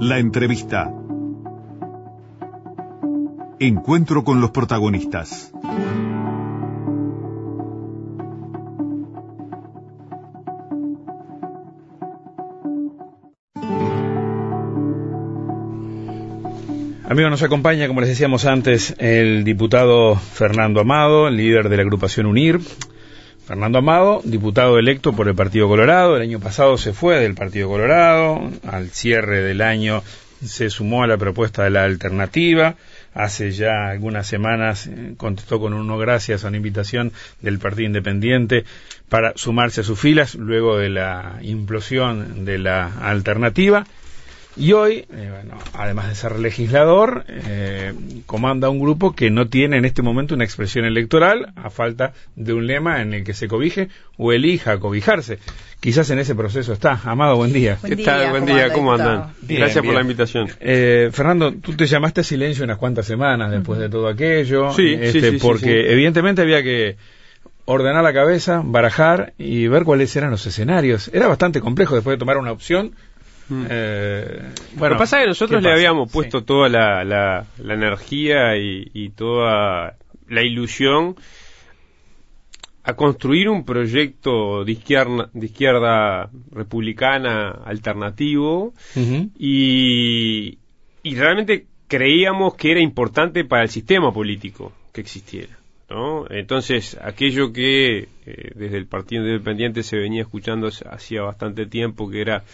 La entrevista. Encuentro con los protagonistas. Amigos, nos acompaña, como les decíamos antes, el diputado Fernando Amado, líder de la agrupación UNIR. Fernando Amado, diputado electo por el Partido Colorado, el año pasado se fue del Partido Colorado, al cierre del año se sumó a la propuesta de la alternativa, hace ya algunas semanas eh, contestó con un gracias a una invitación del Partido Independiente para sumarse a sus filas luego de la implosión de la alternativa y hoy, eh, bueno, además de ser legislador, eh, comanda un grupo que no tiene en este momento una expresión electoral a falta de un lema en el que se cobije o elija cobijarse. Quizás en ese proceso está. Amado, buen día. ¿Qué tal? Buen día, ¿cómo andan? Gracias por la invitación. Eh, Fernando, tú te llamaste a silencio unas cuantas semanas después de todo aquello. Sí, este, sí, sí, porque evidentemente había que ordenar la cabeza, barajar y ver cuáles eran los escenarios. Era bastante complejo después de tomar una opción Mm. Eh, bueno, lo que pasa es que nosotros le habíamos puesto toda la, la, energía y, toda la ilusión a construir un proyecto de izquierda, de izquierda republicana alternativo y, y realmente creíamos que era importante para el sistema político que existiera. ¿no? Entonces, aquello que eh, desde el Partido Independiente se venía escuchando hacía bastante tiempo, que era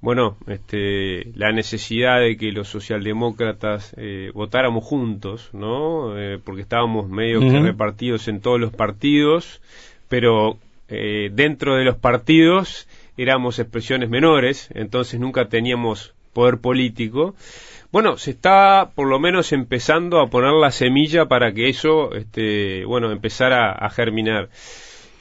bueno, este, la necesidad de que los socialdemócratas eh, votáramos juntos, ¿no? Eh, porque estábamos medio que repartidos en todos los partidos, pero eh, dentro de los partidos éramos expresiones menores, entonces nunca teníamos poder político. Bueno, se está por lo menos empezando a poner la semilla para que eso, este, bueno, empezara a germinar.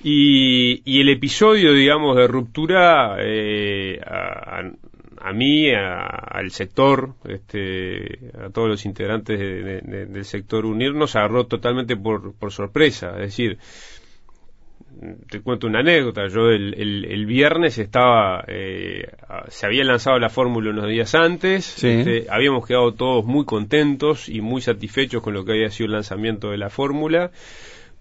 Y, el episodio, digamos, de ruptura eh, a, mí, al sector, este, a todos los integrantes del sector UNIR, nos agarró totalmente por, sorpresa. Es decir, te cuento una anécdota. Yo el, viernes estaba, eh, se había lanzado la fórmula unos días antes. Este, habíamos quedado todos muy contentos y muy satisfechos con lo que había sido el lanzamiento de la fórmula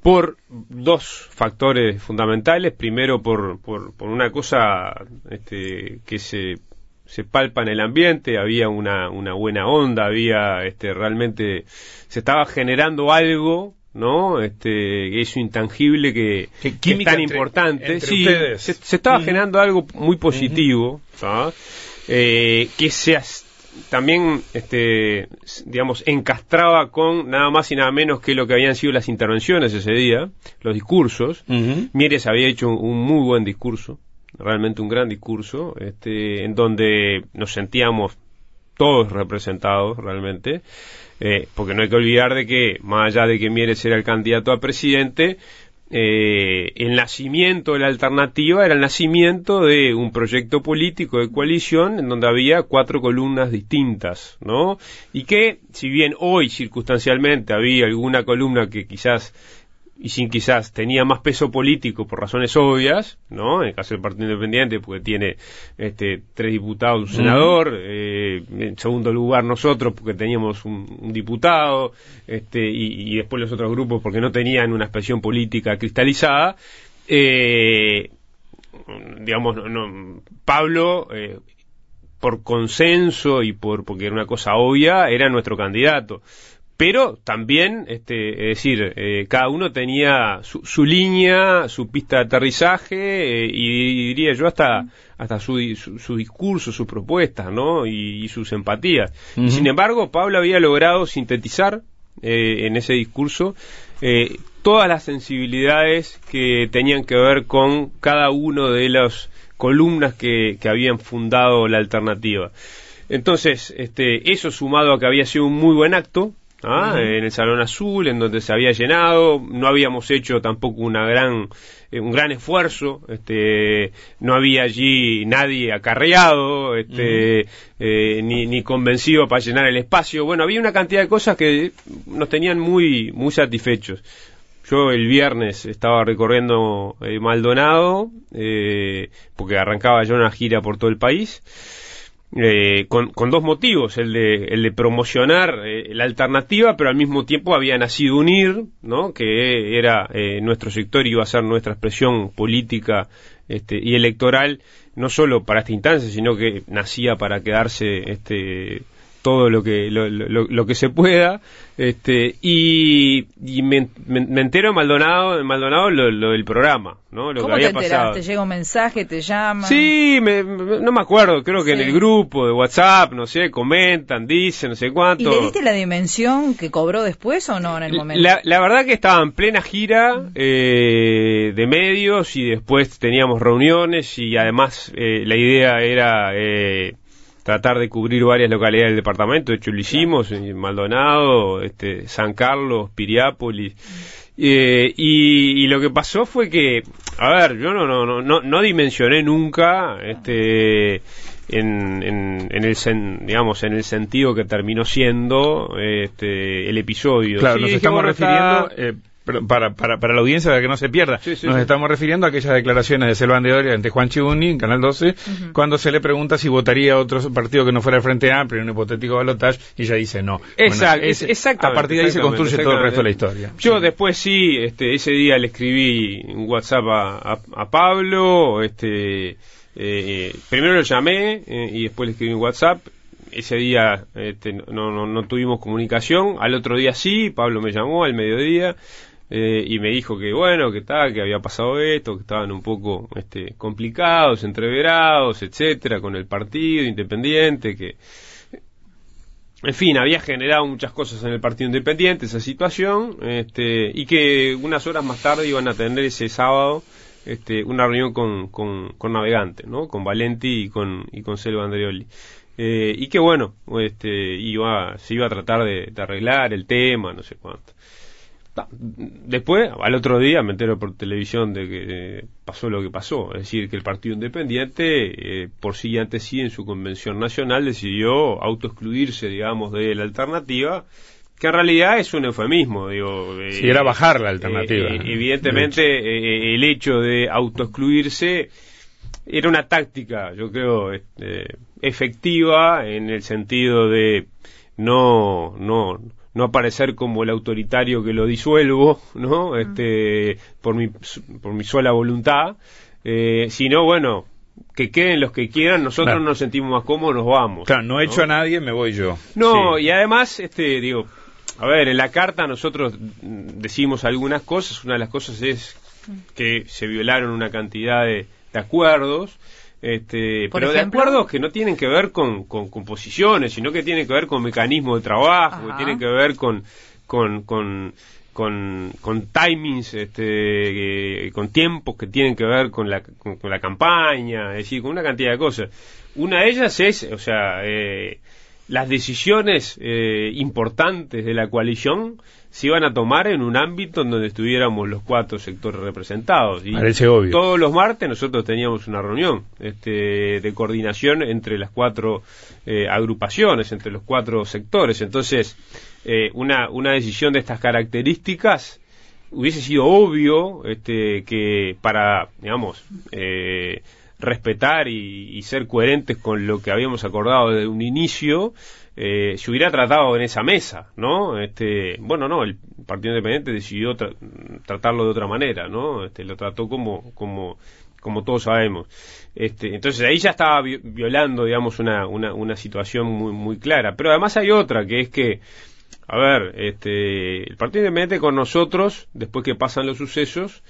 por dos factores fundamentales. Primero, por, por, una cosa este, que se, se palpa en el ambiente, había una, una buena onda, había este, realmente, se estaba generando algo ¿no? Este, eso intangible que, que es tan importante. sí, se, estaba generando algo muy positivo, eh, que se, también, este, digamos, encastraba con nada más y nada menos que lo que habían sido las intervenciones ese día, los discursos. Mieres había hecho un, muy buen discurso, realmente un gran discurso, este, en donde nos sentíamos todos representados realmente, eh, porque no hay que olvidar de que, más allá de que Mieres era el candidato a presidente, eh, el nacimiento de la alternativa era el nacimiento de un proyecto político de coalición en donde había cuatro columnas distintas, ¿no? Y que, si bien hoy circunstancialmente había alguna columna que quizás y sin quizás tenía más peso político por razones obvias, ¿no? En el caso del Partido Independiente, porque tiene este, tres diputados, un senador, eh, en segundo lugar nosotros, porque teníamos un, diputado, este, y, después los otros grupos porque no tenían una expresión política cristalizada. Eh, digamos, no, Pablo, eh, por consenso y por porque era una cosa obvia, era nuestro candidato pero también, este, es decir, eh, cada uno tenía su, línea, su pista de aterrizaje eh, y diría yo hasta hasta su, su, discurso, sus propuestas, ¿no? Y, sus empatías. Sin embargo, Pablo había logrado sintetizar eh, en ese discurso todas las sensibilidades que tenían que ver con cada uno de las columnas que, que habían fundado la alternativa. Entonces, este, eso sumado a que había sido un muy buen acto, ¿ah? en el Salón Azul, en donde se había llenado, no habíamos hecho tampoco una gran, eh, un gran esfuerzo, este, no había allí nadie acarreado, este, eh, ni, ni convencido para llenar el espacio, bueno, había una cantidad de cosas que nos tenían muy, muy satisfechos. Yo el viernes estaba recorriendo eh, Maldonado, porque arrancaba ya una gira por todo el país, eh, con, dos motivos, el de, el de promocionar eh, la alternativa, pero al mismo tiempo había nacido UNIR, ¿no? que era eh, nuestro sector y iba a ser nuestra expresión política este, y electoral, no solo para esta instancia, sino que nacía para quedarse este, todo lo que lo, lo, que se pueda este y, y me, me, entero en Maldonado en Maldonado lo, del programa no lo que había te pasado. Te llega un mensaje te llaman sí no me acuerdo creo que en el grupo de WhatsApp no sé comentan dicen no sé cuánto. Y le diste la dimensión que cobró después o no en el momento la, la verdad que estaba en plena gira eh, de medios y después teníamos reuniones y además eh, la idea era eh, tratar de cubrir varias localidades del departamento. De hecho, lo hicimos en Maldonado, este, San Carlos, Piriápolis. Eh, y, lo que pasó fue que, a ver, yo no, no, no, no dimensioné nunca, este, en, en, en, el digamos en el sentido que terminó siendo este el episodio claro nos estamos refiriendo eh, para, para, para la audiencia, para que no se pierda, nos estamos refiriendo a aquellas declaraciones de Selvan de Doria ante Juan Chibuni, en Canal 12, cuando se le pregunta si votaría a otro partido que no fuera el Frente Amplio en un hipotético balotaje, y ella dice no. Exacto, A partir de ahí se construye todo el resto de la historia. Yo después sí, este, ese día le escribí un WhatsApp a, a, Pablo, este, eh, primero lo llamé eh, y después le escribí un WhatsApp. Ese día este, no, no, no, tuvimos comunicación, al otro día sí, Pablo me llamó al mediodía, eh, y me dijo que bueno, que tal, que había pasado esto, que estaban un poco este, complicados, entreverados, etcétera, con el partido independiente, que en fin, había generado muchas cosas en el Partido Independiente esa situación, este, y que unas horas más tarde iban a tener ese sábado este, una reunión con, con, con Navegante, ¿no? Con Valenti y con, y con Selva Andreoli. Eh, y que bueno, este, iba, se iba a tratar de arreglar el tema, no sé cuánto. Después, al otro día, me entero por televisión de que eh, pasó lo que pasó. Es decir, que el Partido Independiente, eh, por siguiente sí, en su convención nacional, decidió autoexcluirse, digamos, de la alternativa, que en realidad es un eufemismo. Digo, eh, era bajar la alternativa. evidentemente, el hecho de autoexcluirse era una táctica, yo creo, este, efectiva en el sentido de no, no, no aparecer como el autoritario que lo disuelvo, ¿no? Este, por mi, por mi sola voluntad, eh, sino, bueno, que queden los que quieran, nosotros nos sentimos más cómodos, nos vamos. Claro, no he hecho a nadie, me voy yo. No, y además, este, digo, a ver, en la carta nosotros decimos algunas cosas, una de las cosas es que se violaron una cantidad de, de acuerdos, este, pero de acuerdos que no tienen que ver con, con, posiciones, sino que tienen que ver con mecanismos de trabajo, que tienen que ver con, con, con, con, timings, este, con tiempos que tienen que ver con la, con, la campaña, es decir, con una cantidad de cosas. Una de ellas es, o sea, eh, las decisiones eh, importantes de la coalición se iban a tomar en un ámbito en donde estuviéramos los cuatro sectores representados. Y obvio. todos los martes nosotros teníamos una reunión este, de coordinación entre las cuatro eh, agrupaciones, entre los cuatro sectores. Entonces, eh, una, una decisión de estas características hubiese sido obvio este, que para, digamos, eh, respetar y, y, ser coherentes con lo que habíamos acordado desde un inicio, eh, se hubiera tratado en esa mesa, ¿no? Este, bueno, no, el Partido Independiente decidió tratarlo de otra manera, ¿no? Este, lo trató como, como, como todos sabemos. Este, entonces ahí ya estaba violando, digamos, una, una, una situación muy, muy clara. Pero además hay otra, que es que, a ver, este, el Partido Independiente con nosotros, después que pasan los sucesos,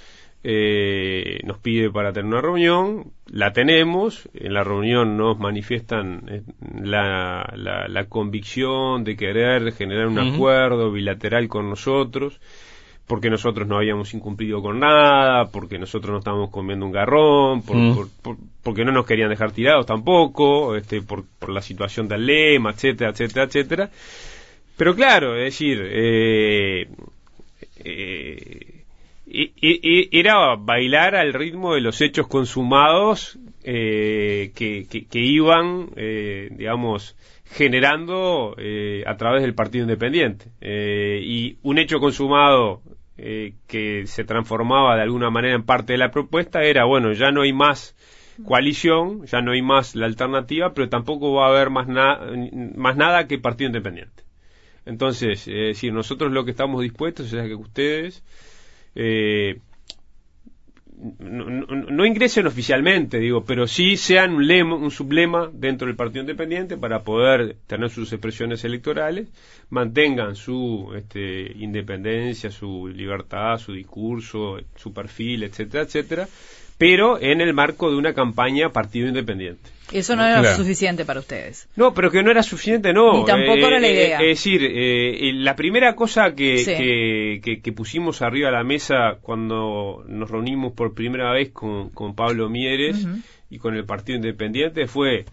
eh, nos pide para tener una reunión, la tenemos, en la reunión nos manifiestan eh, la, la, convicción de querer generar un acuerdo bilateral con nosotros, porque nosotros no habíamos incumplido con nada, porque nosotros no estábamos comiendo un garrón, porque no nos querían dejar tirados tampoco, este, por, por la situación del lema, etcétera, etcétera, etcétera. Pero claro, es decir, eh, eh, era bailar al ritmo de los hechos consumados eh, que, iban, eh, digamos, generando eh, a través del Partido Independiente. y un hecho consumado que se transformaba de alguna manera en parte de la propuesta era, bueno, ya no hay más coalición, ya no hay más la alternativa, pero tampoco va a haber más, más nada que partido independiente. Entonces, es decir, nosotros lo que estamos dispuestos es a que ustedes eh, no, ingresen oficialmente, digo, pero sí sean un, lema, un sublema dentro del Partido Independiente para poder tener sus expresiones electorales, mantengan su este, independencia, su libertad, su discurso, su perfil, etcétera, etcétera, pero en el marco de una campaña Partido Independiente. Eso no era suficiente para ustedes. No, pero que no era suficiente, no. Ni tampoco era la eh, idea. es decir, eh, la primera cosa que, que, pusimos arriba de la mesa cuando nos reunimos por primera vez con, con Pablo Mieres y con el Partido Independiente fue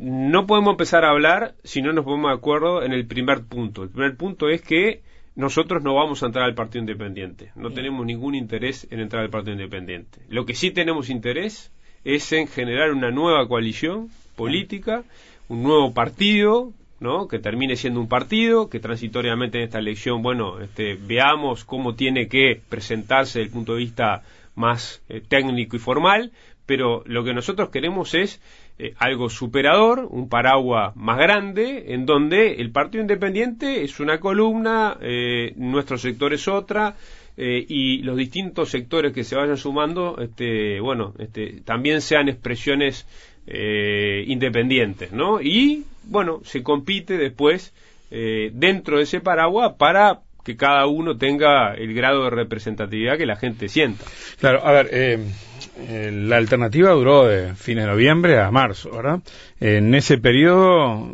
no podemos empezar a hablar si no nos ponemos de acuerdo en el primer punto. El primer punto es que nosotros no vamos a entrar al Partido Independiente. No tenemos ningún interés en entrar al Partido Independiente. Lo que sí tenemos interés es en generar una nueva coalición política, un nuevo partido, ¿no? que termine siendo un partido, que transitoriamente en esta elección, bueno, este, veamos cómo tiene que presentarse desde el punto de vista más eh, técnico y formal, pero lo que nosotros queremos es eh, algo superador, un paraguas más grande, en donde el Partido Independiente es una columna, eh, nuestro sector es otra, eh, y los distintos sectores que se vayan sumando, este, bueno, este, también sean expresiones eh, independientes, ¿no? Y, bueno, se compite después dentro de ese paraguas para que cada uno tenga el grado de representatividad que la gente sienta. Claro, a ver, eh, la alternativa duró de fines de noviembre a marzo, ¿verdad? En ese periodo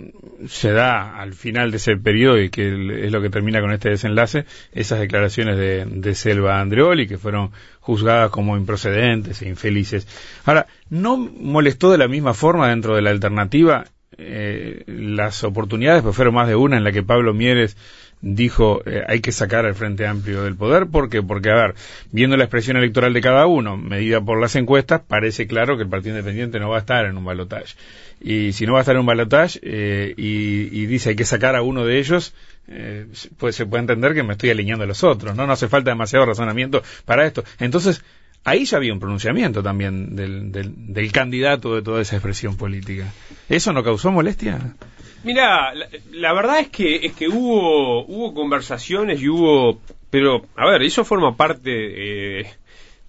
se da, al final de ese periodo, y que es lo que termina con este desenlace, esas declaraciones de, de Selva Andreoli, que fueron juzgadas como improcedentes e infelices. Ahora, ¿no molestó de la misma forma dentro de la alternativa eh, las oportunidades, pues fueron más de una en la que Pablo Mieres dijo eh, hay que sacar al Frente Amplio del poder. ¿Por qué? Porque, a ver, viendo la expresión electoral de cada uno, medida por las encuestas, parece claro que el Partido Independiente no va a estar en un balotaje. Y si no va a estar en un balotaje eh, y, dice hay que sacar a uno de ellos, pues se puede entender que me estoy alineando a los otros. No, no hace falta demasiado razonamiento para esto. Entonces, ahí ya había un pronunciamiento también del, del, candidato de toda esa expresión política. ¿Eso no causó molestia? Mira, la, verdad es que es que hubo hubo conversaciones y hubo, pero a ver, eso forma parte, eh,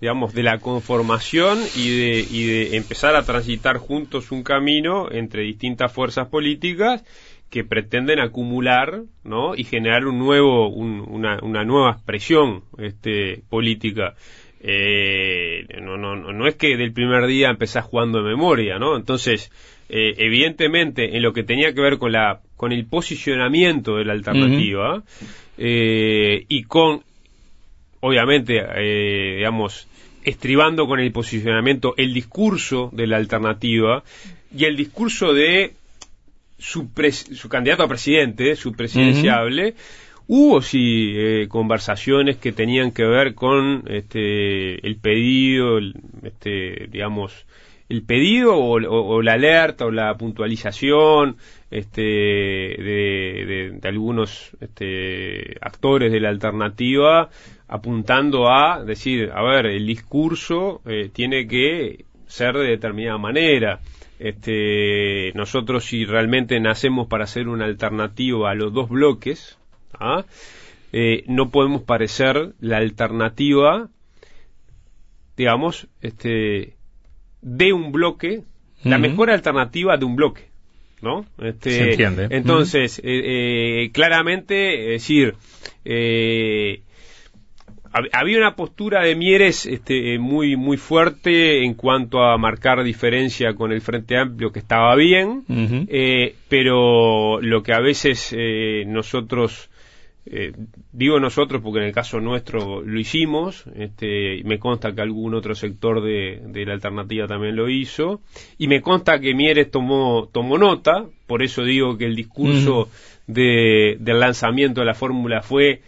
digamos, de la conformación y de y de empezar a transitar juntos un camino entre distintas fuerzas políticas que pretenden acumular, ¿no? Y generar un nuevo, una, una nueva expresión, este, política. Eh, no, no, no es que del primer día empezás jugando de memoria, ¿no? Entonces, eh, evidentemente en lo que tenía que ver con la con el posicionamiento de la alternativa eh, y con obviamente eh, digamos estribando con el posicionamiento el discurso de la alternativa y el discurso de su, su candidato a presidente su presidenciable Hubo sí conversaciones que tenían que ver con este, el pedido, este, digamos, el pedido o, la alerta o la puntualización este, de, algunos este, actores de la alternativa apuntando a decir, a ver, el discurso eh, tiene que ser de determinada manera. Este, nosotros si realmente nacemos para hacer una alternativa a los dos bloques, ¿ah? eh, no podemos parecer la alternativa, digamos, este, de un bloque, la mejor alternativa de un bloque. ¿no? Este, Se entiende. Entonces, eh, eh, claramente, es decir, había una postura de Mieres este, muy muy fuerte en cuanto a marcar diferencia con el Frente Amplio que estaba bien, pero lo que a veces nosotros eh, digo nosotros porque en el caso nuestro lo hicimos, este, me consta que algún otro sector de, la alternativa también lo hizo, y me consta que Mieres tomó, tomó nota, por eso digo que el discurso de, del lanzamiento de la fórmula fue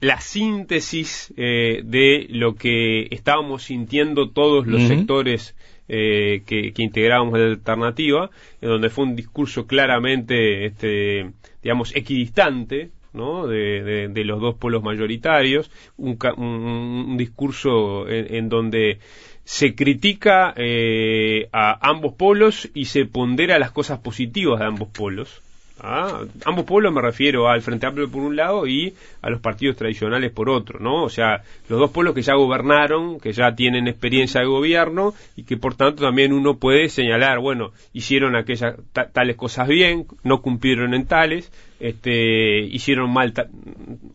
la síntesis eh, de lo que estábamos sintiendo todos los sectores eh, que, que integrábamos la alternativa, en donde fue un discurso claramente, este, digamos, equidistante, ¿no? de, los dos polos mayoritarios, un, discurso en, donde se critica eh, a ambos polos y se pondera las cosas positivas de ambos polos. ¿Ah? Ambos polos me refiero al Frente Amplio por un lado y a los partidos tradicionales por otro, ¿no? O sea, los dos polos que ya gobernaron, que ya tienen experiencia de gobierno y que por tanto también uno puede señalar, bueno, hicieron aquellas tales cosas bien, no cumplieron en tales, este, hicieron mal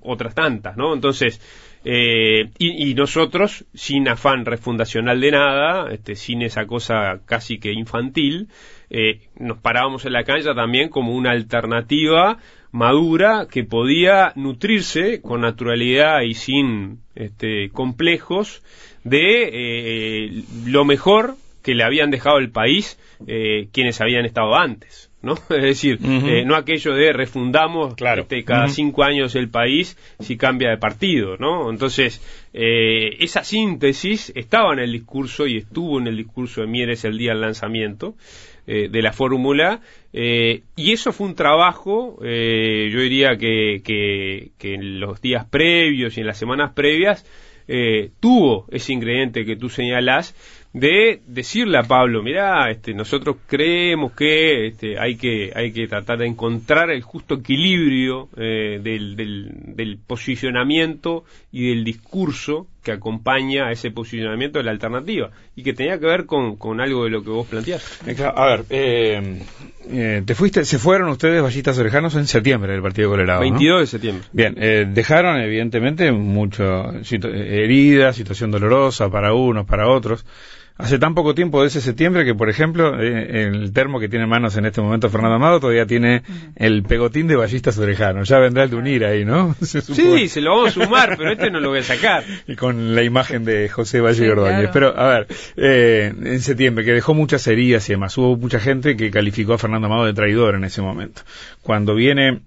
otras tantas, ¿no? Entonces, eh, y, nosotros, sin afán refundacional de nada, este, sin esa cosa casi que infantil, eh, nos parábamos en la cancha también como una alternativa madura que podía nutrirse con naturalidad y sin este, complejos de eh, lo mejor que le habían dejado el país quienes habían estado antes. ¿no? Es decir, eh, no aquello de refundamos este, cada cinco años el país si cambia de partido, ¿no? Entonces, eh, esa síntesis estaba en el discurso y estuvo en el discurso de Mieres el día del lanzamiento eh, de la fórmula y eso fue un trabajo, yo diría que, que, que, en los días previos y en las semanas previas tuvo ese ingrediente que tú señalás de decirle a Pablo, mira, este, nosotros creemos que este, hay que hay que tratar de encontrar el justo equilibrio eh, del, del, posicionamiento y del discurso que acompaña a ese posicionamiento de la alternativa y que tenía que ver con, con algo de lo que vos planteás. Eh, a ver, eh, te fuiste, se fueron ustedes, Vallistas Orejanos, en septiembre del Partido Colorado. 22 de septiembre. Bien, dejaron evidentemente mucho heridas, situación dolorosa para unos, para otros. Hace tan poco tiempo de ese septiembre que, por ejemplo, eh, el termo que tiene en manos en este momento Fernando Amado todavía tiene el pegotín de ballistas orejanos. Ya vendrá el de unir ahí, ¿no? sí, se lo vamos a sumar, pero este no lo voy a sacar. Y con la imagen de José Valle sí, Pero, a ver, eh, en septiembre, que dejó muchas heridas y demás, hubo mucha gente que calificó a Fernando Amado de traidor en ese momento. Cuando viene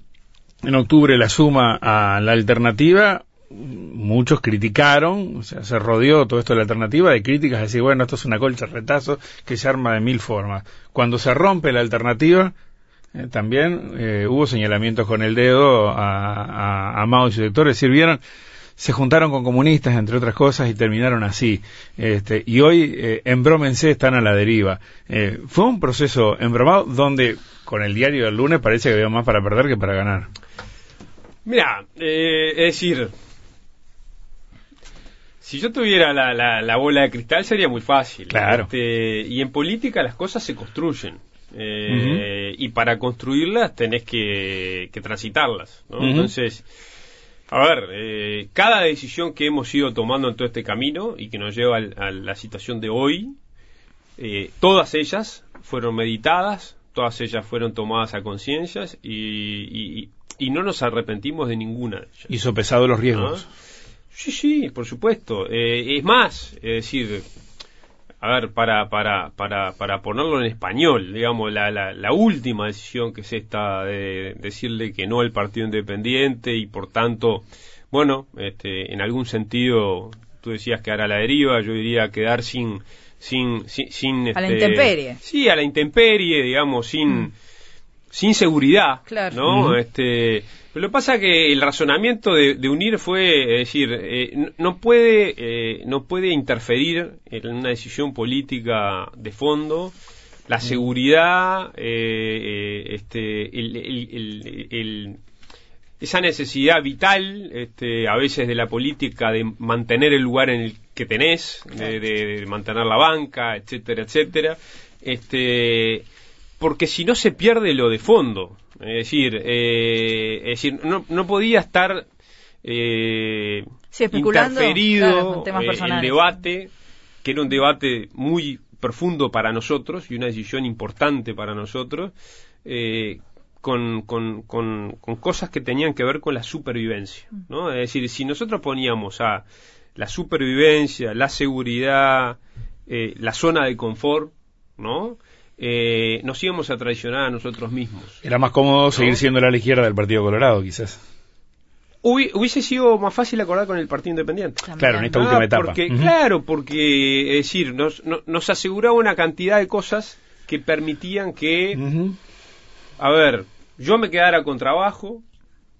en octubre la suma a la alternativa, muchos criticaron, o sea, se rodeó todo esto de la alternativa de críticas, de decir, bueno, esto es una colcha retazo que se arma de mil formas. Cuando se rompe la alternativa, eh, también eh, hubo señalamientos con el dedo a, a, Mao y sus sectores, sirvieron se juntaron con comunistas, entre otras cosas, y terminaron así. Este, y hoy, eh, embrómense, están a la deriva. Eh, fue un proceso embromado donde, con el diario del lunes, parece que había más para perder que para ganar. Mira, es decir, si yo tuviera la, bola de cristal sería muy fácil. Claro. Este, y en política las cosas se construyen. Eh, y para construirlas tenés que, transitarlas. Entonces, a ver, eh, cada decisión que hemos ido tomando en todo este camino y que nos lleva a la situación de hoy, eh, todas ellas fueron meditadas, todas ellas fueron tomadas a conciencias y, no nos arrepentimos de ninguna de ellas. Hizo pesado los riesgos. Sí, sí, por supuesto. Eh, es más, es decir, a ver, para, para, para, para ponerlo en español, digamos, la, la, última decisión que es esta de decirle que no al Partido Independiente y por tanto, bueno, este, en algún sentido, tú decías que a la deriva, yo diría quedar sin... sin, sin, a la este, intemperie. Sí, a la intemperie, digamos, sin... Mm. Sin seguridad, claro. ¿no? Este, lo que pasa que el razonamiento de, unir fue, es decir, eh, no puede eh, no puede interferir en una decisión política de fondo. La seguridad, eh, este, esa necesidad vital, este, a veces de la política de mantener el lugar en el que tenés, de, mantener la banca, etcétera, etcétera, este, porque si no se pierde lo de fondo. Es decir, eh, es decir no, no podía estar eh, interferido el debate, que era un debate muy profundo para nosotros y una decisión importante para nosotros, eh, con, con, con, cosas que tenían que ver con la supervivencia. ¿no? Es decir, si nosotros poníamos a la supervivencia, la seguridad, eh, la zona de confort, ¿no? Eh, nos íbamos a traicionar a nosotros mismos. Era más cómodo seguir siendo la izquierda del Partido Colorado, quizás. hubiese sido más fácil acordar con el Partido Independiente. Claro, en esta última etapa. Porque, Claro, porque, es decir, nos, nos aseguraba una cantidad de cosas que permitían que, a ver, yo me quedara con trabajo,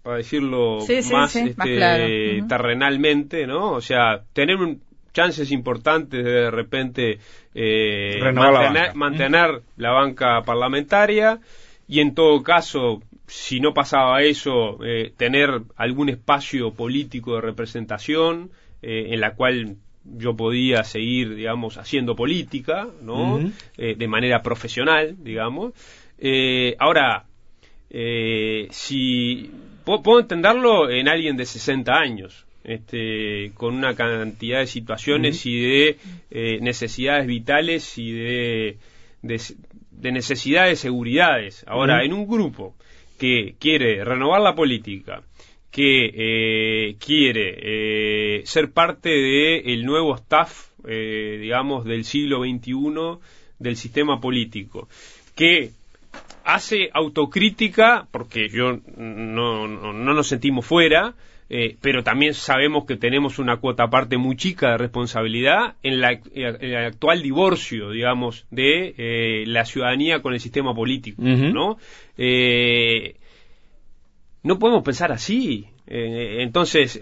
para decirlo más, este, terrenalmente, ¿no? O sea, tener un, chances importantes de de repente eh, mantener, mantener la banca parlamentaria y en todo caso si no pasaba eso, eh, tener algún espacio político de representación eh, en la cual yo podía seguir, digamos, haciendo política, ¿no? Eh, de manera profesional, digamos. ahora, si puedo, entenderlo en alguien de 60 años, este, con una cantidad de situaciones y de necesidades vitales y de, de, necesidades de seguridades. Ahora, en un grupo que quiere renovar la política, que eh, quiere eh, ser parte del nuevo staff, eh, digamos, del siglo XXI del sistema político, que hace autocrítica, porque yo no, no, no nos sentimos fuera, eh, pero también sabemos que tenemos una cuota aparte muy chica de responsabilidad en, la, el actual divorcio, digamos, de eh, la ciudadanía con el sistema político, ¿no? Eh, no podemos pensar así. entonces,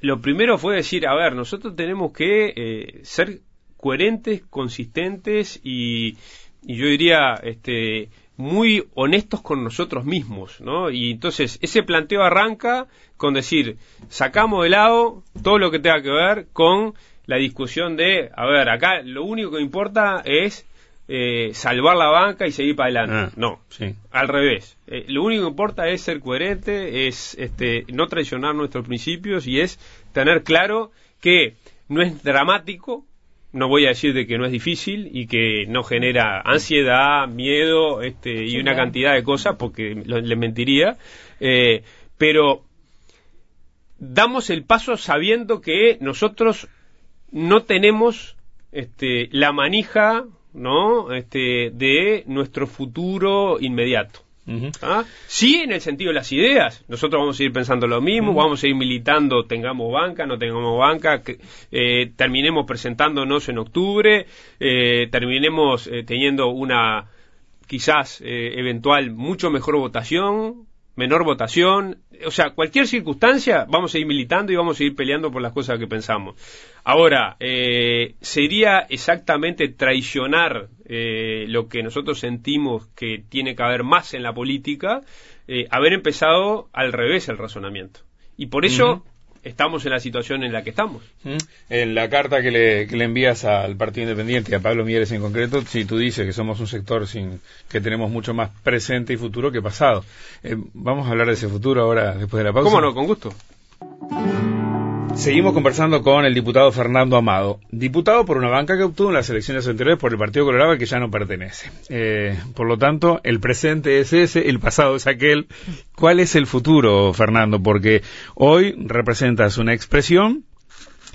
lo primero fue decir, a ver, nosotros tenemos que ser coherentes, consistentes y, y yo diría, este, muy honestos con nosotros mismos, ¿no? Y entonces ese planteo arranca con decir, sacamos de lado todo lo que tenga que ver con la discusión de, a ver, acá lo único que importa es eh, salvar la banca y seguir para adelante. Ah, no, sí. al revés. Eh, lo único que importa es ser coherente, es este, no traicionar nuestros principios y es tener claro que no es dramático no voy a decir de que no es difícil y que no genera ansiedad, miedo este, y una cantidad de cosas, porque le mentiría, eh, pero damos el paso sabiendo que nosotros no tenemos este, la manija ¿no? este, de nuestro futuro inmediato. ¿Ah? Sí, en el sentido de las ideas. Nosotros vamos a ir pensando lo mismo, vamos a ir militando, tengamos banca, no tengamos banca, que, eh, terminemos presentándonos en octubre, eh, terminemos eh, teniendo una quizás eventual mucho mejor votación, menor votación, o sea, cualquier circunstancia, vamos a ir militando y vamos a ir peleando por las cosas que pensamos. Ahora, eh, sería exactamente traicionar eh, lo que nosotros sentimos que tiene que haber más en la política, eh, haber empezado al revés el razonamiento. Y por eso estamos en la situación en la que estamos. En la carta que le, que le, envías al Partido Independiente y a Pablo Mieres en concreto, si tú dices que somos un sector sin que tenemos mucho más presente y futuro que pasado. Eh, vamos a hablar de ese futuro ahora, después de la pausa. ¿Cómo no? Con gusto. Seguimos conversando con el diputado Fernando Amado, diputado por una banca que obtuvo en las elecciones anteriores por el Partido Colorado al que ya no pertenece. Eh, por lo tanto, el presente es ese, el pasado es aquel. ¿Cuál es el futuro, Fernando? Porque hoy representas una expresión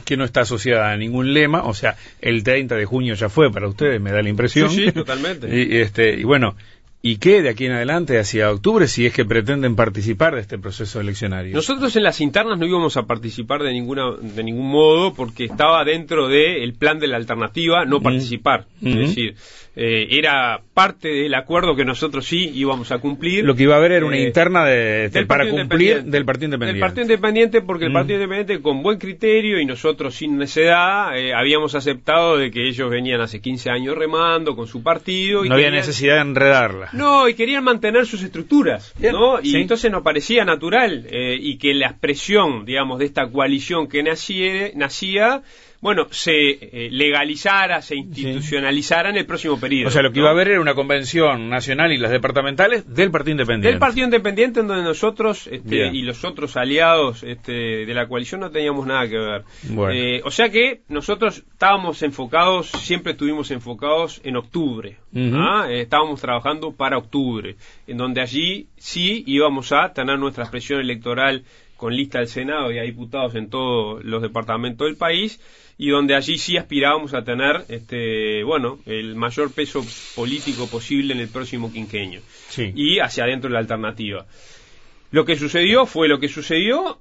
que no está asociada a ningún lema, o sea, el 30 de junio ya fue para ustedes, me da la impresión. Sí, sí, totalmente. y, este, y bueno, ¿Y qué de aquí en adelante hacia octubre si es que pretenden participar de este proceso eleccionario? Nosotros en las internas no íbamos a participar de ninguna de ningún modo porque estaba dentro del plan de la alternativa no participar. Es decir, eh, era parte del acuerdo que nosotros sí íbamos a cumplir. Lo que iba a haber era una eh, interna de, para cumplir del Partido Independiente. Del Partido Independiente porque el Partido Independiente con buen criterio y nosotros sin necedad eh, habíamos aceptado de que ellos venían hace 15 años remando con su partido. Y no había necesidad de enredarla. No, y querían mantener sus estructuras, ¿no? Y entonces nos parecía natural y que la expresión, digamos, de esta coalición que nacía, nacía bueno, se eh, legalizara, se institucionalizara en el próximo periodo. O sea, lo que iba a haber era una convención nacional y las departamentales del Partido Independiente. Del Partido Independiente, en donde nosotros este, y los otros aliados este, de la coalición no teníamos nada que ver. Eh, o sea que nosotros estábamos enfocados, siempre estuvimos enfocados en octubre. ¿ah? Eh, estábamos trabajando para octubre, en donde allí sí íbamos a tener nuestra expresión electoral con lista del Senado y a diputados en todos los departamentos del país y donde allí sí aspirábamos a tener, este, bueno, el mayor peso político posible en el próximo quinquenio. Y hacia adentro de la alternativa. Lo que sucedió fue lo que sucedió,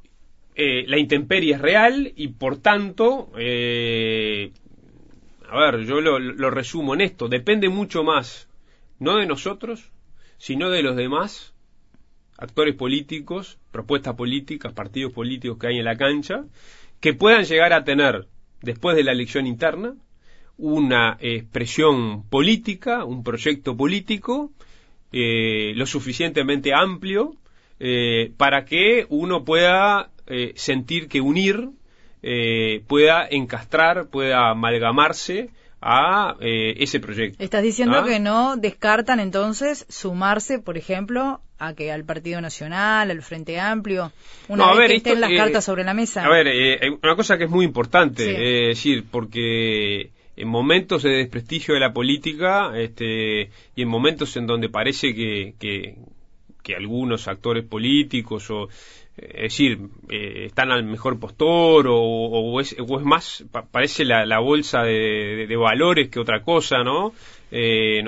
eh, la intemperie es real y por tanto, eh, a ver, yo lo, lo resumo en esto, depende mucho más, no de nosotros, sino de los demás actores políticos, propuestas políticas, partidos políticos que hay en la cancha, que puedan llegar a tener después de la elección interna, una expresión política, un proyecto político eh, lo suficientemente amplio eh, para que uno pueda eh, sentir que unir pueda encastrar, pueda amalgamarse a ese proyecto. Estás diciendo ¿Ah? que no descartan entonces sumarse, por ejemplo, a que al Partido Nacional, al Frente Amplio, una vez que estén las cartas sobre la mesa. A ver, una cosa que es muy importante, es decir, porque en momentos de desprestigio de la política este, y en momentos en donde parece que, que, algunos actores políticos o es decir, eh, están al mejor postor o, es, más, parece la, bolsa de, valores que otra cosa, ¿no? Eh,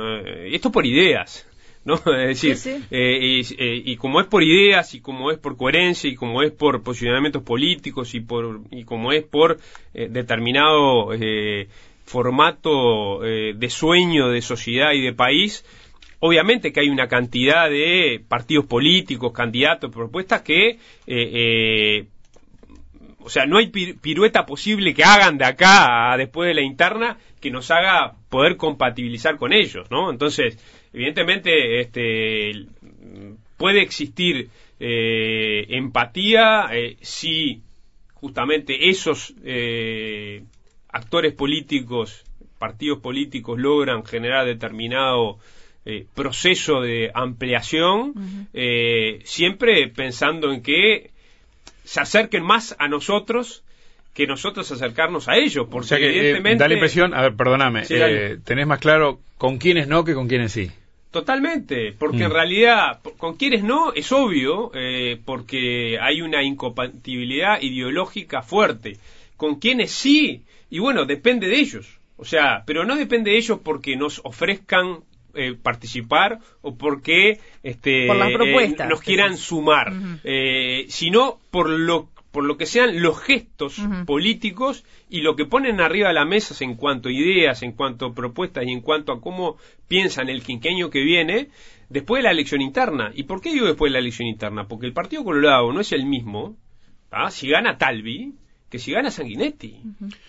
esto por ideas, ¿no? Es decir, eh, y, como es por ideas y como es por coherencia y como es por posicionamientos políticos y, por, y como es por determinado formato eh, de sueño de sociedad y de país, obviamente que hay una cantidad de partidos políticos, candidatos, propuestas que, eh, eh, o sea, no hay pirueta posible que hagan de acá después de la interna que nos haga poder compatibilizar con ellos, ¿no? Entonces, evidentemente, este, puede existir empatía si justamente esos actores políticos, partidos políticos logran generar determinado eh, proceso de ampliación, eh, siempre pensando en que se acerquen más a nosotros que nosotros acercarnos a ellos, porque eh, evidentemente... da la impresión, a ver, perdóname, tenés más claro con quiénes no que con quiénes sí. Totalmente, porque en mm. realidad con quiénes no es obvio, porque hay una incompatibilidad ideológica fuerte. Con quienes sí, y bueno, depende de ellos. O sea, pero no depende de ellos porque nos ofrezcan eh, participar o porque este, eh, nos quieran sumar, eh, sino por lo, por lo que sean los gestos políticos y lo que ponen arriba de la mesa en cuanto a ideas, en cuanto a propuestas y en cuanto a cómo piensan el quinqueño que viene después de la elección interna. ¿Y por qué digo después de la elección interna? Porque el Partido Colorado no es el mismo. ¿ah? Si gana Talvi, que si gana Sanguinetti.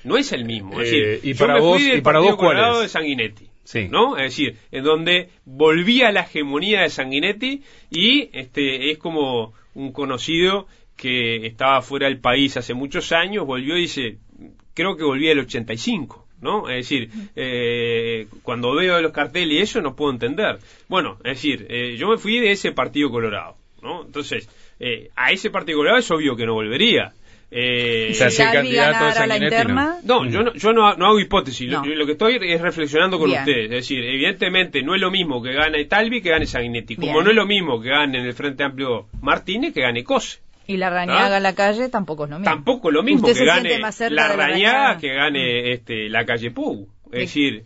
No es el mismo. Es decir, eh, y para vos, y para vos cuál de Sanguinetti. ¿no? Es decir, en donde volvía la hegemonía de Sanguinetti y este es como un conocido que estaba fuera del país hace muchos años, volvió y dice, creo que volvía el 85. ¿no? Es decir, eh, cuando veo los carteles y eso no puedo entender. Bueno, es decir, eh, yo me fui de ese partido colorado, ¿no? Entonces, a ese partido colorado es obvio que no volvería. Eh, si candidato de la interna? No, yo, no, yo no, hago hipótesis. Lo, que estoy es reflexionando con ustedes. Es decir, evidentemente no es lo mismo que gane Talvi que gane Sanguinetti. Como no es lo mismo que gane en el Frente Amplio Martínez que gane Cose. Y la Rañaga ¿Ah? la calle tampoco es lo mismo. Tampoco lo mismo que gane la Rañaga que gane este, la calle Pug. Es decir,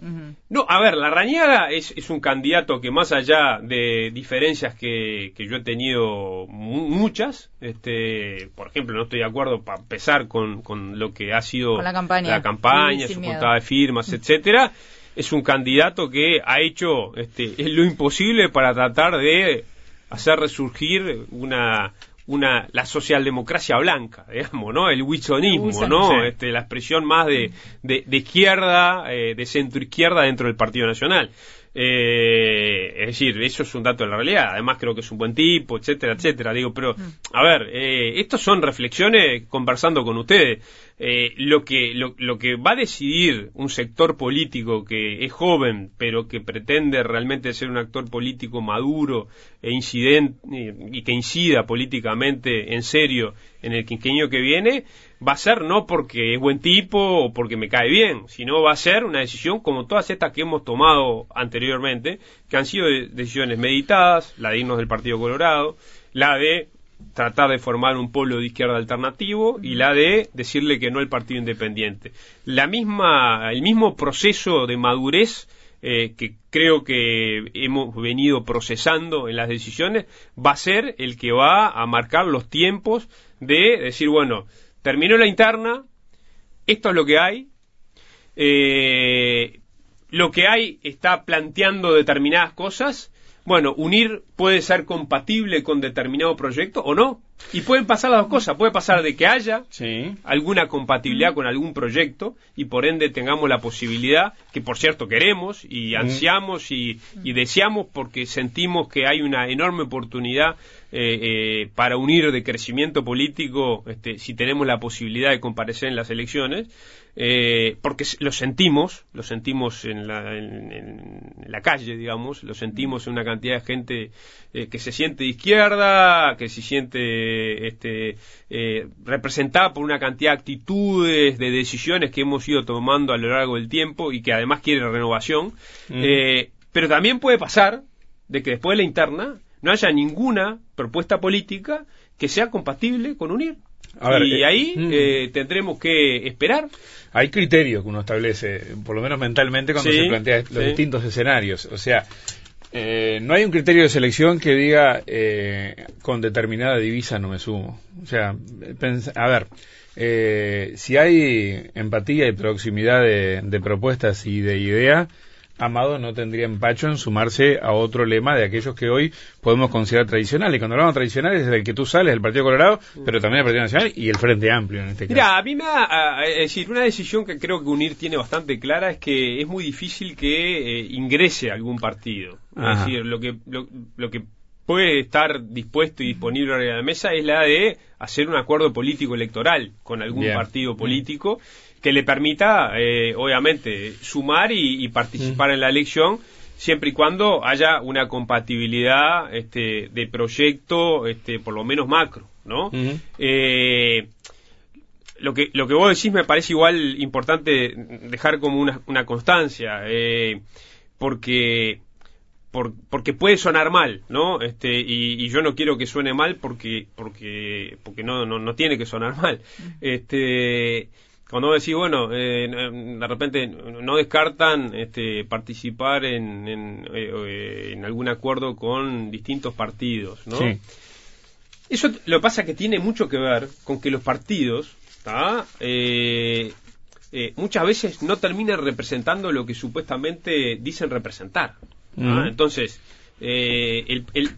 no, a ver, la Rañaga es, es, un candidato que más allá de diferencias que, que yo he tenido muchas, este, por ejemplo, no estoy de acuerdo para empezar con, con lo que ha sido la campaña, la campaña su juntada de firmas, etcétera, es un candidato que ha hecho este, lo imposible para tratar de hacer resurgir una, una la socialdemocracia blanca, digamos, ¿no? El wilsonismo, ¿no? Este, la expresión más de, de, izquierda, eh, de centro izquierda dentro del Partido Nacional. Eh, es decir, eso es un dato de la realidad. Además, creo que es un buen tipo, etcétera, etcétera. Digo, pero, mm. a ver, eh, estas son reflexiones conversando con ustedes. Eh, lo, que, lo, lo, que va a decidir un sector político que es joven, pero que pretende realmente ser un actor político maduro e incidente, y que incida políticamente en serio en el quinquenio que viene, va a ser no porque es buen tipo o porque me cae bien, sino va a ser una decisión como todas estas que hemos tomado anteriormente, que han sido decisiones meditadas, la de irnos del Partido Colorado, la de tratar de formar un pueblo de izquierda alternativo y la de decirle que no al Partido Independiente. La misma, el mismo proceso de madurez eh, que creo que hemos venido procesando en las decisiones va a ser el que va a marcar los tiempos de decir, bueno, terminó la interna, esto es lo que hay, eh, lo que hay está planteando determinadas cosas, bueno, unir puede ser compatible con determinado proyecto o no. Y pueden pasar las dos cosas. Puede pasar de que haya alguna compatibilidad con algún proyecto y por ende tengamos la posibilidad, que por cierto queremos y ansiamos y, deseamos porque sentimos que hay una enorme oportunidad eh, eh, para unir de crecimiento político este, si tenemos la posibilidad de comparecer en las elecciones eh, porque lo sentimos, lo sentimos en la, en, la, calle, digamos, lo sentimos en una cantidad de gente eh, que se siente de izquierda, que se siente este, eh, representada por una cantidad de actitudes, de decisiones que hemos ido tomando a lo largo del tiempo y que además quiere renovación. Eh, pero también puede pasar de que después de la interna no haya ninguna propuesta política que sea compatible con unir. y ahí mm. tendremos que esperar hay criterios que uno establece, por lo menos mentalmente, cuando se plantea los distintos escenarios. O sea, eh, no hay un criterio de selección que diga eh, con determinada divisa no me sumo. O sea, a ver, eh, si hay empatía y proximidad de, de propuestas y de idea, Amado no tendría empacho en sumarse a otro lema de aquellos que hoy podemos considerar tradicionales. Y cuando hablamos tradicionales es el que tú sales, el Partido Colorado, mm. pero también el Partido Nacional y el Frente Amplio en este caso. Mira, a mí me da, decir, una decisión que creo que UNIR tiene bastante clara es que es muy difícil que eh, ingrese algún partido. Es decir, lo que, lo, que puede estar dispuesto y disponible a la mesa es la de hacer un acuerdo político electoral con algún partido político que le permita, eh, obviamente, sumar y, participar en la elección siempre y cuando haya una compatibilidad este, de proyecto, este, por lo menos macro, ¿no? Eh, lo que lo que vos decís me parece igual importante dejar como una, una constancia, eh, porque porque puede sonar mal, ¿no? Este, y, yo no quiero que suene mal porque porque porque no, no, no tiene que sonar mal. Este, cuando decís, bueno, eh, de repente no descartan este, participar en, eh, en, algún acuerdo con distintos partidos, ¿no? Sí. Eso lo que pasa que tiene mucho que ver con que los partidos eh, muchas veces no terminan representando lo que supuestamente dicen representar. Entonces, el, el,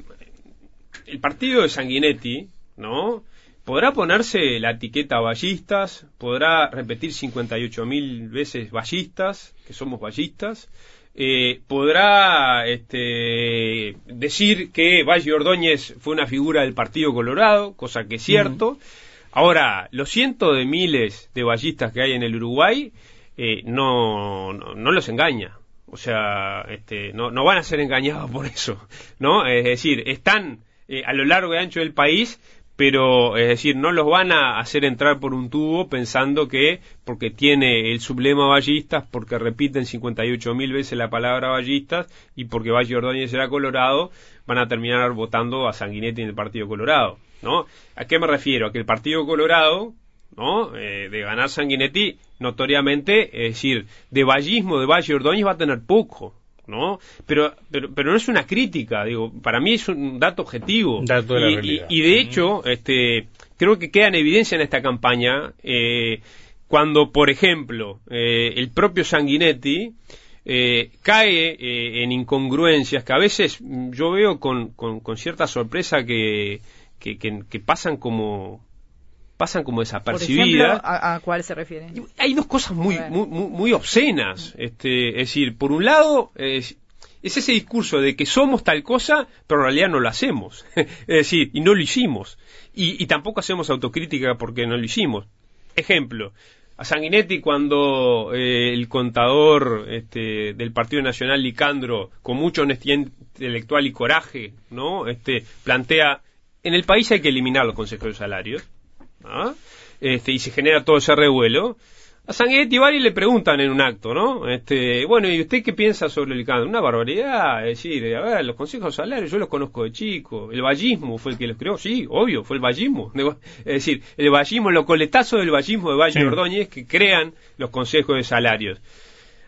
el partido de Sanguinetti, ¿no? Podrá ponerse la etiqueta ballistas, podrá repetir 58 mil veces ballistas, que somos ballistas, eh, podrá este, decir que Valle Ordóñez fue una figura del Partido Colorado, cosa que es cierto. Ahora, los cientos de miles de ballistas que hay en el Uruguay eh, no, no, los engaña. O sea, este, no, no van a ser engañados por eso, ¿no? Es decir, están eh, a lo largo y ancho del país, pero es decir, no los van a hacer entrar por un tubo pensando que porque tiene el sublema ballistas, porque repiten 58 mil veces la palabra ballistas y porque Valle Ordóñez era colorado, van a terminar votando a Sanguinetti en el Partido Colorado, ¿no? ¿A qué me refiero? A que el Partido Colorado, ¿no? Eh, de ganar Sanguinetti, notoriamente, es decir, de vallismo de Valle Ordóñez va a tener poco, ¿no? Pero, pero, pero no es una crítica, digo, para mí es un dato objetivo. y, de hecho, este, creo que queda en evidencia en esta campaña eh, cuando, por ejemplo, eh, el propio Sanguinetti eh, cae en incongruencias que a veces yo veo con, con, cierta sorpresa que, que pasan como pasan como desapercibidas. ¿a, cuál se refiere? Hay dos cosas muy, muy, muy, obscenas. Este, es decir, por un lado, es, ese discurso de que somos tal cosa, pero en realidad no lo hacemos. es decir, y no lo hicimos. Y, tampoco hacemos autocrítica porque no lo hicimos. Ejemplo, a Sanguinetti cuando eh, el contador este, del Partido Nacional Licandro, con mucha honestidad intelectual y coraje, ¿no? Este, plantea, en el país hay que eliminar los consejos de salarios, ¿ah? este, y se genera todo ese revuelo. A Sanguinetti y le preguntan en un acto, ¿no? Este, bueno, ¿y usted qué piensa sobre el cáncer? Una barbaridad, es decir, a ver, los consejos salarios yo los conozco de chico, el vallismo fue el que los creó, sí, obvio, fue el vallismo. Es decir, el vallismo, los coletazos del vallismo de Valle Ordóñez que crean los consejos de salarios.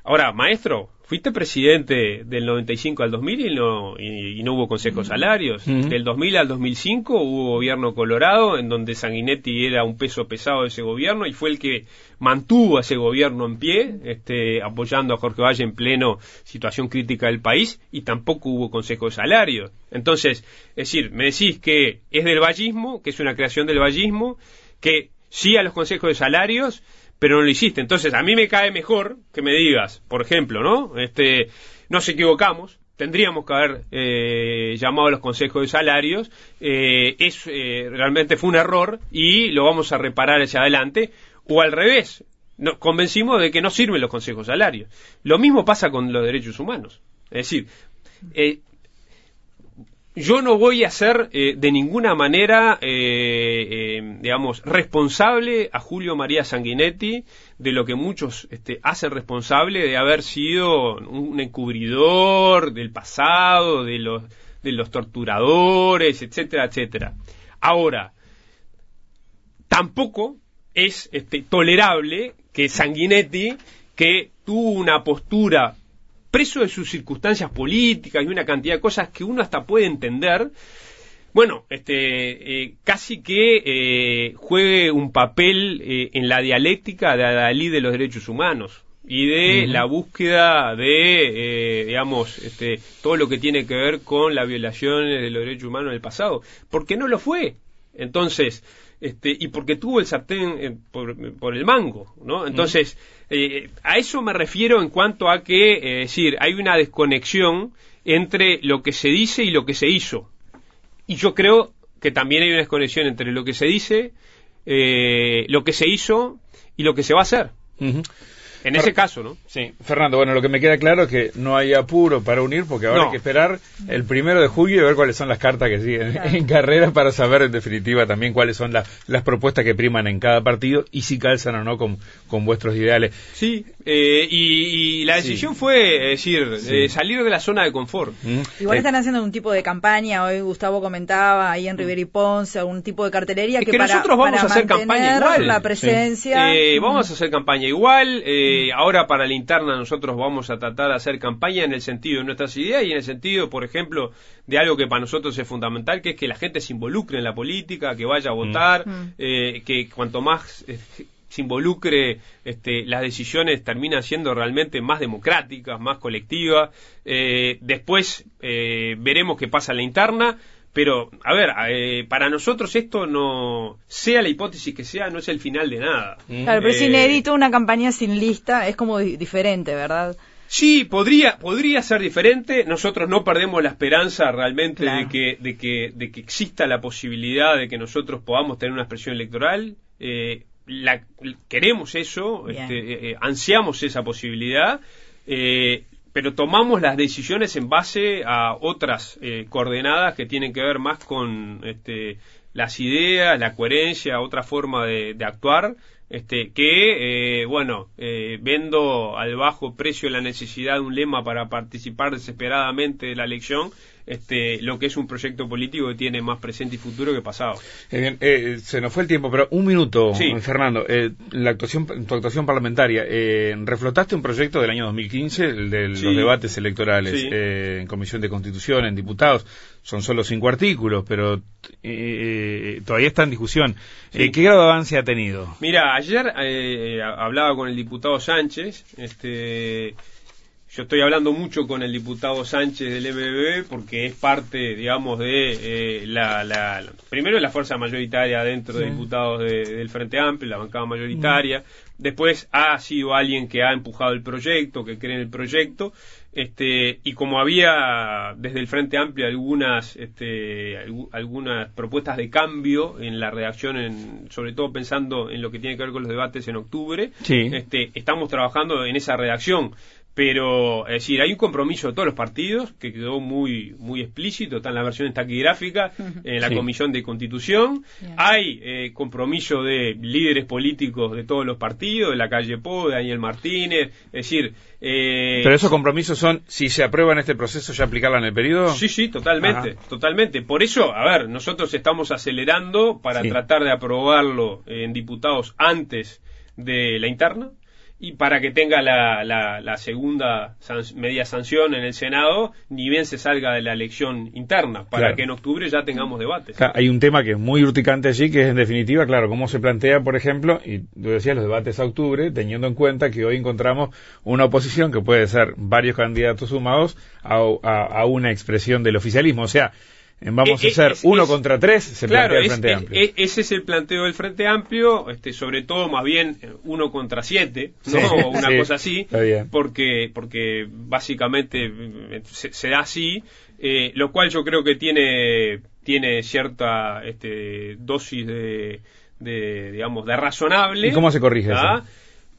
Ahora, maestro, fuiste presidente del 95 al 2000 y no, y, no hubo consejos salarios. Del 2000 al 2005 hubo gobierno colorado, en donde Sanguinetti era un peso pesado de ese gobierno y fue el que mantuvo a ese gobierno en pie, este, apoyando a Jorge Valle en pleno situación crítica del país, y tampoco hubo consejo de salario. Entonces, es decir, me decís que es del vallismo, que es una creación del vallismo, que sí a los consejos de salarios, pero no lo hiciste. Entonces, a mí me cae mejor que me digas, por ejemplo, ¿no? Este, nos equivocamos, tendríamos que haber eh, llamado a los consejos de salarios, eh, eh, realmente fue un error y lo vamos a reparar hacia adelante, o al revés, nos convencimos de que no sirven los consejos de salarios. Lo mismo pasa con los derechos humanos. Es decir, yo no voy a ser eh, de ninguna manera, eh, eh, digamos, responsable a Julio María Sanguinetti de lo que muchos este, hacen responsable de haber sido un encubridor del pasado, de los, de los torturadores, etcétera, etcétera. Ahora, tampoco es este, tolerable que Sanguinetti, que tuvo una postura preso de sus circunstancias políticas y una cantidad de cosas que uno hasta puede entender, bueno, este, eh, casi que eh, juegue un papel eh, en la dialéctica de Adalí de los derechos humanos y de la búsqueda de, digamos, este, todo lo que tiene que ver con las violaciones de los derechos humanos en el pasado, porque no lo fue. Entonces, este, y porque tuvo el sartén por, el mango, ¿no? Entonces, eh, a eso me refiero en cuanto a que, eh, decir, hay una desconexión entre lo que se dice y lo que se hizo. Y yo creo que también hay una desconexión entre lo que se dice, eh, lo que se hizo y lo que se va a hacer. En ese caso, ¿no? Sí, Fernando, bueno, lo que me queda claro es que no hay apuro para unir porque ahora hay que esperar el primero de julio y ver cuáles son las cartas que siguen en carrera para saber en definitiva también cuáles son las propuestas que priman en cada partido y si calzan o no con, con vuestros ideales. Sí, eh, y, la decisión fue, es decir, eh, salir de la zona de confort. Mm. Igual eh, están haciendo un tipo de campaña, hoy Gustavo comentaba ahí en Rivera y Ponce, algún tipo de cartelería que, nosotros vamos a hacer campaña igual. la presencia. vamos a hacer campaña igual. Eh, ahora para la interna nosotros vamos a tratar de hacer campaña en el sentido de nuestras ideas y en el sentido, por ejemplo, de algo que para nosotros es fundamental, que es que la gente se involucre en la política, que vaya a votar, mm. eh, que cuanto más eh, se involucre, este, las decisiones terminan siendo realmente más democráticas, más colectivas. después veremos qué pasa en la interna pero, a ver, eh, para nosotros esto no, sea la hipótesis que sea, no es el final de nada. Claro, pero es eh, inédito una campaña sin lista, es como diferente, ¿verdad? Sí, podría, podría ser diferente. Nosotros no perdemos la esperanza realmente de, que, de, que, de que exista la posibilidad de que nosotros podamos tener una expresión electoral. Eh, la, queremos eso, este, ansiamos esa posibilidad pero tomamos las decisiones en base a otras eh, coordenadas que tienen que ver más con este, las ideas, la coherencia, otra forma de, actuar, este, que, eh, bueno, eh, vendo al bajo precio la necesidad de un lema para participar desesperadamente de la elección, este, lo que es un proyecto político que tiene más presente y futuro que pasado. Eh, eh, se nos fue el tiempo, pero un minuto, Fernando. Eh, la actuación, tu actuación parlamentaria, reflotaste un proyecto del año 2015, el de los debates electorales en Comisión de Constitución, en diputados. Son solo cinco artículos, pero todavía está en discusión. ¿Qué grado de avance ha tenido? Mira, ayer hablaba con el diputado Sánchez, este yo estoy hablando mucho con el diputado Sánchez del MBB porque es parte, digamos, de eh, la, primero la fuerza mayoritaria dentro de diputados del Frente Amplio, la bancada mayoritaria. Después ha sido alguien que ha empujado el proyecto, que cree en el proyecto. Este, y como había desde el Frente Amplio algunas, este, algunas propuestas de cambio en la redacción, en, sobre todo pensando en lo que tiene que ver con los debates en octubre, este, estamos trabajando en esa redacción pero es decir hay un compromiso de todos los partidos que quedó muy muy explícito. Está en la versión taquigráfica en la comisión de constitución. Hay eh, compromiso de líderes políticos de todos los partidos de la calle Po de Daniel Martínez. Es decir eh, pero esos compromisos son si se aprueba en este proceso ya aplicarla en el periodo sí sí totalmente totalmente. Por eso a ver nosotros estamos acelerando para tratar de aprobarlo en diputados antes de la interna y para que tenga la, la, segunda media sanción en el Senado, ni bien se salga de la elección interna, para que en octubre ya tengamos debates. hay un tema que es muy urticante allí, que es en definitiva, claro, cómo se plantea, por ejemplo, y tú decías los debates a octubre, teniendo en cuenta que hoy encontramos una oposición que puede ser varios candidatos sumados a, a una expresión del oficialismo. O sea, vamos a hacer eh, uno contra tres, se plantea el Frente Amplio. ese es el planteo del Frente Amplio, este, sobre todo más bien eh, uno contra siete, ¿no? o una cosa así, porque, porque básicamente eh, se, da así, lo cual yo creo que tiene, tiene cierta este, dosis de, de, digamos, de razonable. ¿Y cómo se corrige eso?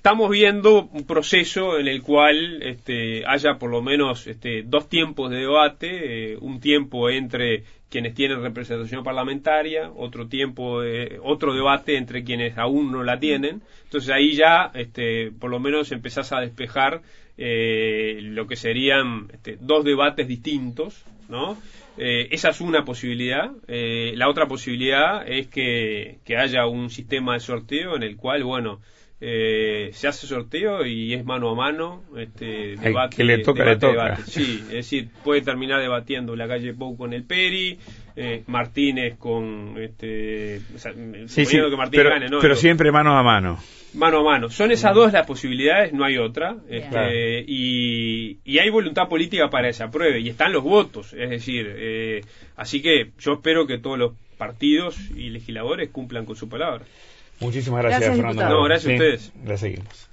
Estamos viendo un proceso en el cual este, haya por lo menos este, dos tiempos de debate, eh, un tiempo entre quienes tienen representación parlamentaria, otro tiempo, otro debate entre quienes aún no la tienen. Entonces ahí ya, este, por lo menos empezás a despejar eh, lo que serían este, dos debates distintos, ¿no? Eh, esa es una posibilidad. la otra posibilidad es que, que haya un sistema de sorteo en el cual, bueno, eh, se hace sorteo y es mano a mano, este, debate, que le toca, le toca. Sí, es decir, puede terminar debatiendo la calle Pou con el Peri, eh, Martínez con, este, que Martínez pero, ¿no? Pero siempre mano a mano. Mano a mano. Son esas dos las posibilidades, no hay otra. Este, y, y, hay voluntad política para esa prueba y están los votos. Es decir, eh, así que yo espero que todos los partidos y legisladores cumplan con su palabra. Muchísimas gracias, Fernando. No, gracias a ustedes. La seguimos.